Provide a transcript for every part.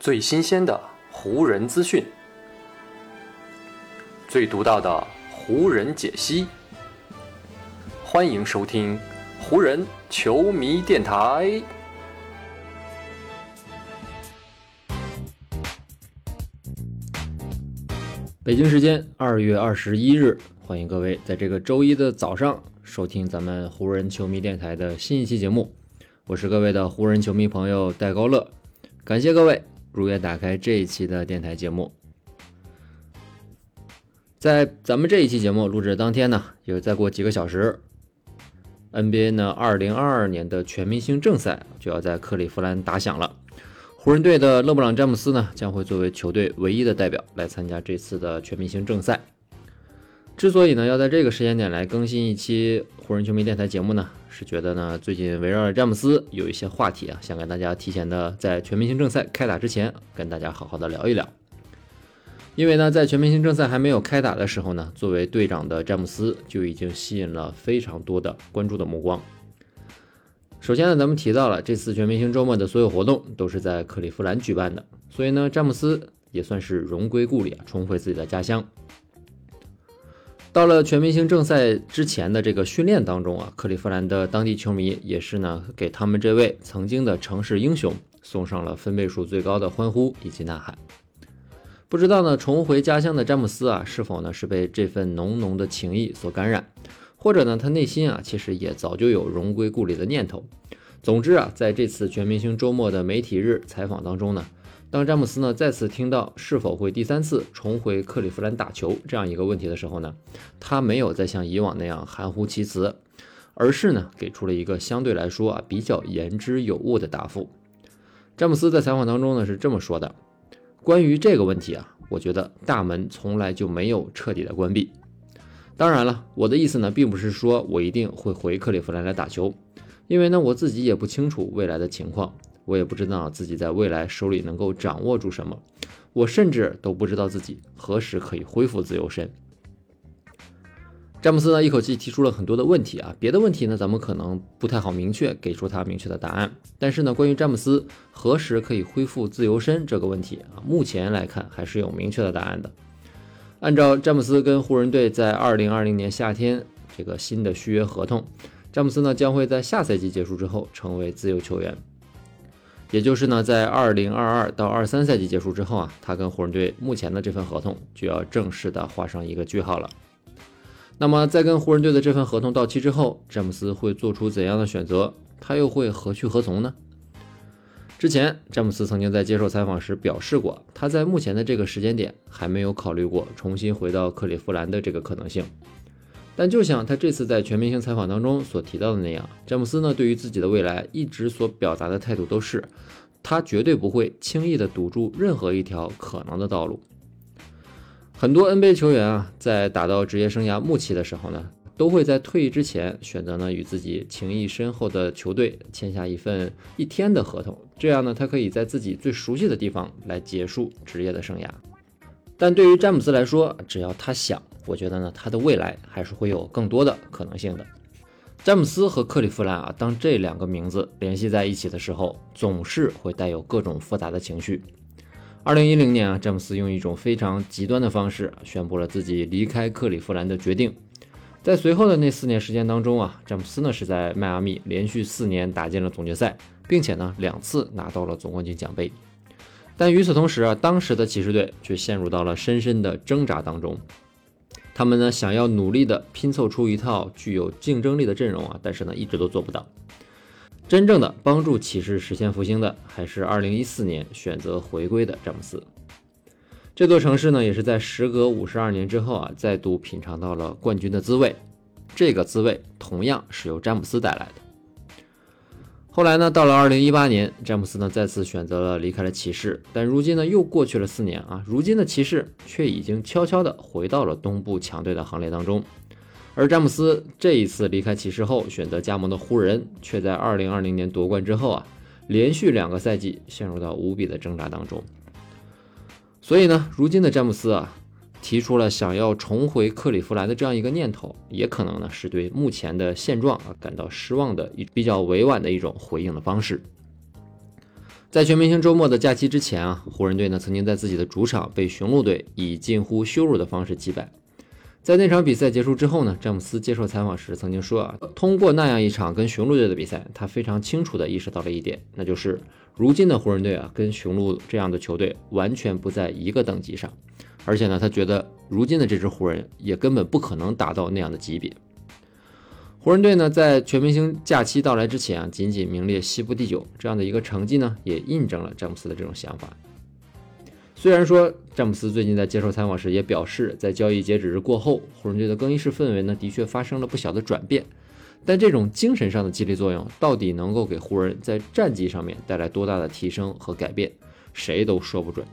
最新鲜的湖人资讯，最独到的湖人解析。欢迎收听湖人球迷电台。北京时间二月二十一日，欢迎各位在这个周一的早上收听咱们湖人球迷电台的新一期节目。我是各位的湖人球迷朋友戴高乐，感谢各位如愿打开这一期的电台节目。在咱们这一期节目录制的当天呢，也再过几个小时，NBA 呢二零二二年的全明星正赛就要在克利夫兰打响了。湖人队的勒布朗·詹姆斯呢，将会作为球队唯一的代表来参加这次的全明星正赛。之所以呢要在这个时间点来更新一期湖人球迷电台节目呢，是觉得呢最近围绕着詹姆斯有一些话题啊，想跟大家提前的在全明星正赛开打之前跟大家好好的聊一聊。因为呢在全明星正赛还没有开打的时候呢，作为队长的詹姆斯就已经吸引了非常多的关注的目光。首先呢，咱们提到了这次全明星周末的所有活动都是在克利夫兰举办的，所以呢，詹姆斯也算是荣归故里啊，重回自己的家乡。到了全明星正赛之前的这个训练当中啊，克利夫兰的当地球迷也是呢，给他们这位曾经的城市英雄送上了分贝数最高的欢呼以及呐喊。不知道呢，重回家乡的詹姆斯啊，是否呢是被这份浓浓的情谊所感染？或者呢，他内心啊，其实也早就有荣归故里的念头。总之啊，在这次全明星周末的媒体日采访当中呢，当詹姆斯呢再次听到是否会第三次重回克利夫兰打球这样一个问题的时候呢，他没有再像以往那样含糊其辞，而是呢给出了一个相对来说啊比较言之有物的答复。詹姆斯在采访当中呢是这么说的：“关于这个问题啊，我觉得大门从来就没有彻底的关闭。”当然了，我的意思呢，并不是说我一定会回克利夫兰来打球，因为呢，我自己也不清楚未来的情况，我也不知道自己在未来手里能够掌握住什么，我甚至都不知道自己何时可以恢复自由身。詹姆斯呢，一口气提出了很多的问题啊，别的问题呢，咱们可能不太好明确给出他明确的答案，但是呢，关于詹姆斯何时可以恢复自由身这个问题啊，目前来看还是有明确的答案的。按照詹姆斯跟湖人队在二零二零年夏天这个新的续约合同，詹姆斯呢将会在下赛季结束之后成为自由球员，也就是呢在二零二二到二三赛季结束之后啊，他跟湖人队目前的这份合同就要正式的画上一个句号了。那么在跟湖人队的这份合同到期之后，詹姆斯会做出怎样的选择？他又会何去何从呢？之前，詹姆斯曾经在接受采访时表示过，他在目前的这个时间点还没有考虑过重新回到克利夫兰的这个可能性。但就像他这次在全明星采访当中所提到的那样，詹姆斯呢对于自己的未来一直所表达的态度都是，他绝对不会轻易的堵住任何一条可能的道路。很多 NBA 球员啊，在打到职业生涯末期的时候呢。都会在退役之前选择呢与自己情谊深厚的球队签下一份一天的合同，这样呢他可以在自己最熟悉的地方来结束职业的生涯。但对于詹姆斯来说，只要他想，我觉得呢他的未来还是会有更多的可能性的。詹姆斯和克利夫兰啊，当这两个名字联系在一起的时候，总是会带有各种复杂的情绪。二零一零年啊，詹姆斯用一种非常极端的方式宣布了自己离开克利夫兰的决定。在随后的那四年时间当中啊，詹姆斯呢是在迈阿密连续四年打进了总决赛，并且呢两次拿到了总冠军奖杯。但与此同时啊，当时的骑士队却陷入到了深深的挣扎当中。他们呢想要努力的拼凑出一套具有竞争力的阵容啊，但是呢一直都做不到。真正的帮助骑士实现复兴的，还是2014年选择回归的詹姆斯。这座城市呢，也是在时隔五十二年之后啊，再度品尝到了冠军的滋味。这个滋味同样是由詹姆斯带来的。后来呢，到了二零一八年，詹姆斯呢再次选择了离开了骑士。但如今呢，又过去了四年啊，如今的骑士却已经悄悄地回到了东部强队的行列当中。而詹姆斯这一次离开骑士后，选择加盟的湖人，却在二零二零年夺冠之后啊，连续两个赛季陷入到无比的挣扎当中。所以呢，如今的詹姆斯啊，提出了想要重回克利夫兰的这样一个念头，也可能呢是对目前的现状啊感到失望的一比较委婉的一种回应的方式。在全明星周末的假期之前啊，湖人队呢曾经在自己的主场被雄鹿队以近乎羞辱的方式击败。在那场比赛结束之后呢，詹姆斯接受采访时曾经说啊，通过那样一场跟雄鹿队的比赛，他非常清楚地意识到了一点，那就是如今的湖人队啊，跟雄鹿这样的球队完全不在一个等级上，而且呢，他觉得如今的这支湖人也根本不可能达到那样的级别。湖人队呢，在全明星假期到来之前啊，仅仅名列西部第九，这样的一个成绩呢，也印证了詹姆斯的这种想法。虽然说詹姆斯最近在接受采访时也表示，在交易截止日过后，湖人队的更衣室氛围呢的确发生了不小的转变，但这种精神上的激励作用到底能够给湖人在战绩上面带来多大的提升和改变，谁都说不准。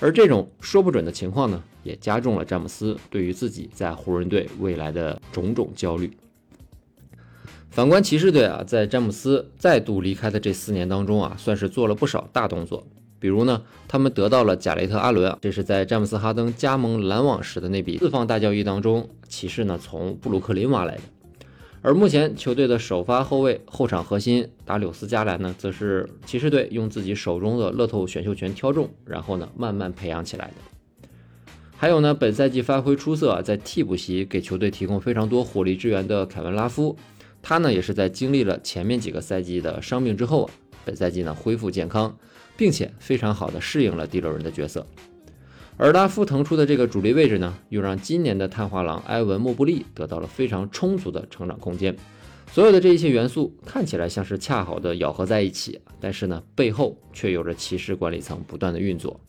而这种说不准的情况呢，也加重了詹姆斯对于自己在湖人队未来的种种焦虑。反观骑士队啊，在詹姆斯再度离开的这四年当中啊，算是做了不少大动作。比如呢，他们得到了贾雷特·阿伦啊，这是在詹姆斯·哈登加盟篮网时的那笔四方大交易当中，骑士呢从布鲁克林挖来的。而目前球队的首发后卫、后场核心达柳斯·加兰呢，则是骑士队用自己手中的乐透选秀权挑中，然后呢慢慢培养起来的。还有呢，本赛季发挥出色，在替补席给球队提供非常多火力支援的凯文·拉夫，他呢也是在经历了前面几个赛季的伤病之后啊，本赛季呢恢复健康。并且非常好的适应了第六人的角色，而拉夫腾出的这个主力位置呢，又让今年的探花郎埃文莫布利得到了非常充足的成长空间。所有的这一些元素看起来像是恰好的咬合在一起，但是呢，背后却有着骑士管理层不断的运作。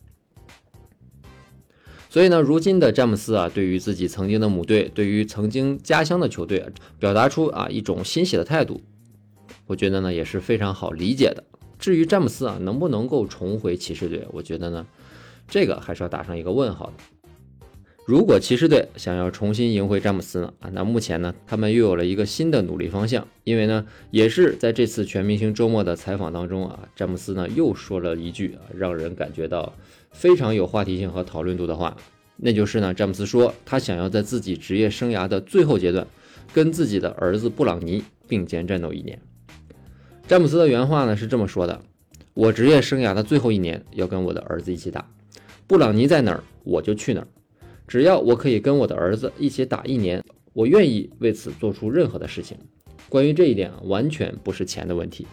所以呢，如今的詹姆斯啊，对于自己曾经的母队，对于曾经家乡的球队，表达出啊一种欣喜的态度，我觉得呢也是非常好理解的。至于詹姆斯啊，能不能够重回骑士队？我觉得呢，这个还是要打上一个问号的。如果骑士队想要重新赢回詹姆斯呢？啊，那目前呢，他们又有了一个新的努力方向。因为呢，也是在这次全明星周末的采访当中啊，詹姆斯呢又说了一句啊，让人感觉到非常有话题性和讨论度的话，那就是呢，詹姆斯说他想要在自己职业生涯的最后阶段，跟自己的儿子布朗尼并肩战斗一年。詹姆斯的原话呢是这么说的：“我职业生涯的最后一年要跟我的儿子一起打，布朗尼在哪儿我就去哪儿。只要我可以跟我的儿子一起打一年，我愿意为此做出任何的事情。关于这一点啊，完全不是钱的问题。”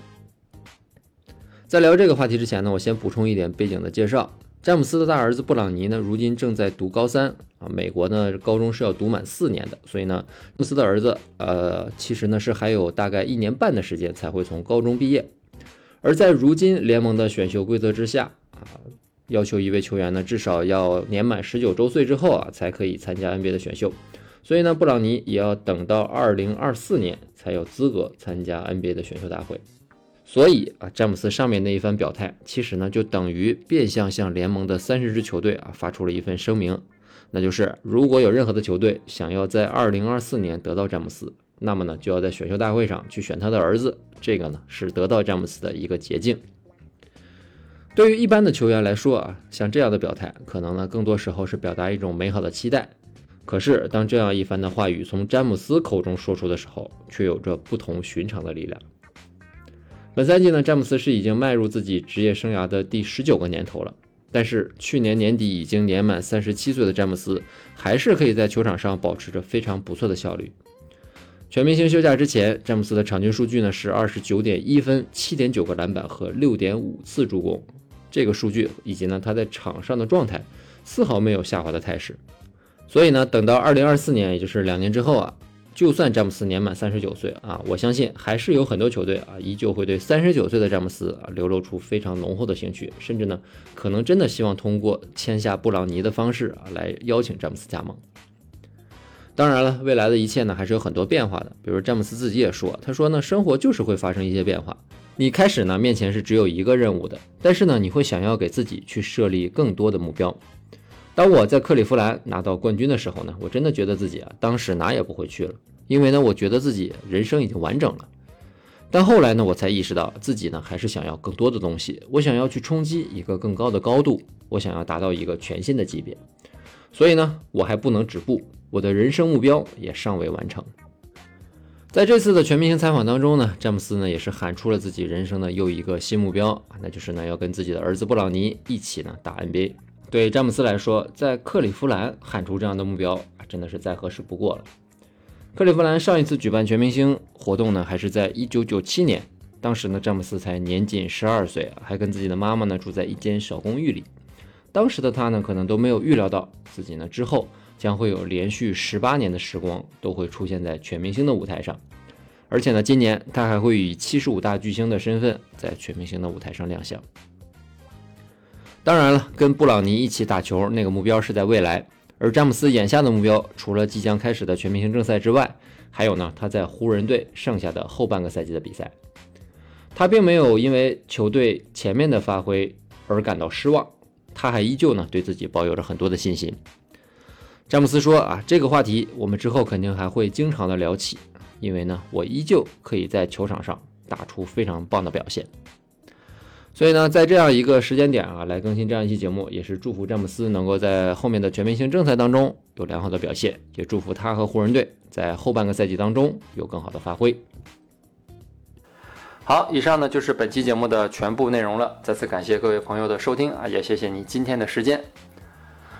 在聊这个话题之前呢，我先补充一点背景的介绍。詹姆斯的大儿子布朗尼呢，如今正在读高三啊。美国呢，高中是要读满四年的，所以呢，詹姆斯的儿子呃，其实呢是还有大概一年半的时间才会从高中毕业。而在如今联盟的选秀规则之下啊，要求一位球员呢至少要年满十九周岁之后啊，才可以参加 NBA 的选秀。所以呢，布朗尼也要等到二零二四年才有资格参加 NBA 的选秀大会。所以啊，詹姆斯上面那一番表态，其实呢就等于变相向联盟的三十支球队啊发出了一份声明，那就是如果有任何的球队想要在二零二四年得到詹姆斯，那么呢就要在选秀大会上去选他的儿子，这个呢是得到詹姆斯的一个捷径。对于一般的球员来说啊，像这样的表态，可能呢更多时候是表达一种美好的期待。可是当这样一番的话语从詹姆斯口中说出的时候，却有着不同寻常的力量。本赛季呢，詹姆斯是已经迈入自己职业生涯的第十九个年头了。但是去年年底已经年满三十七岁的詹姆斯，还是可以在球场上保持着非常不错的效率。全明星休假之前，詹姆斯的场均数据呢是二十九点一分、七点九个篮板和六点五次助攻。这个数据以及呢他在场上的状态，丝毫没有下滑的态势。所以呢，等到二零二四年，也就是两年之后啊。就算詹姆斯年满三十九岁啊，我相信还是有很多球队啊，依旧会对三十九岁的詹姆斯啊流露出非常浓厚的兴趣，甚至呢，可能真的希望通过签下布朗尼的方式啊来邀请詹姆斯加盟。当然了，未来的一切呢还是有很多变化的，比如詹姆斯自己也说，他说呢，生活就是会发生一些变化。你开始呢面前是只有一个任务的，但是呢，你会想要给自己去设立更多的目标。当我在克利夫兰拿到冠军的时候呢，我真的觉得自己啊，当时哪也不会去了，因为呢，我觉得自己人生已经完整了。但后来呢，我才意识到自己呢，还是想要更多的东西，我想要去冲击一个更高的高度，我想要达到一个全新的级别。所以呢，我还不能止步，我的人生目标也尚未完成。在这次的全明星采访当中呢，詹姆斯呢也是喊出了自己人生的又一个新目标，那就是呢要跟自己的儿子布朗尼一起呢打 NBA。对詹姆斯来说，在克利夫兰喊出这样的目标真的是再合适不过了。克利夫兰上一次举办全明星活动呢，还是在1997年，当时呢詹姆斯才年仅十二岁，还跟自己的妈妈呢住在一间小公寓里。当时的他呢，可能都没有预料到自己呢之后。将会有连续十八年的时光都会出现在全明星的舞台上，而且呢，今年他还会以七十五大巨星的身份在全明星的舞台上亮相。当然了，跟布朗尼一起打球那个目标是在未来，而詹姆斯眼下的目标除了即将开始的全明星正赛之外，还有呢他在湖人队剩下的后半个赛季的比赛。他并没有因为球队前面的发挥而感到失望，他还依旧呢对自己抱有着很多的信心。詹姆斯说：“啊，这个话题我们之后肯定还会经常的聊起，因为呢，我依旧可以在球场上打出非常棒的表现。所以呢，在这样一个时间点啊，来更新这样一期节目，也是祝福詹姆斯能够在后面的全明星正赛当中有良好的表现，也祝福他和湖人队在后半个赛季当中有更好的发挥。”好，以上呢就是本期节目的全部内容了。再次感谢各位朋友的收听啊，也谢谢你今天的时间。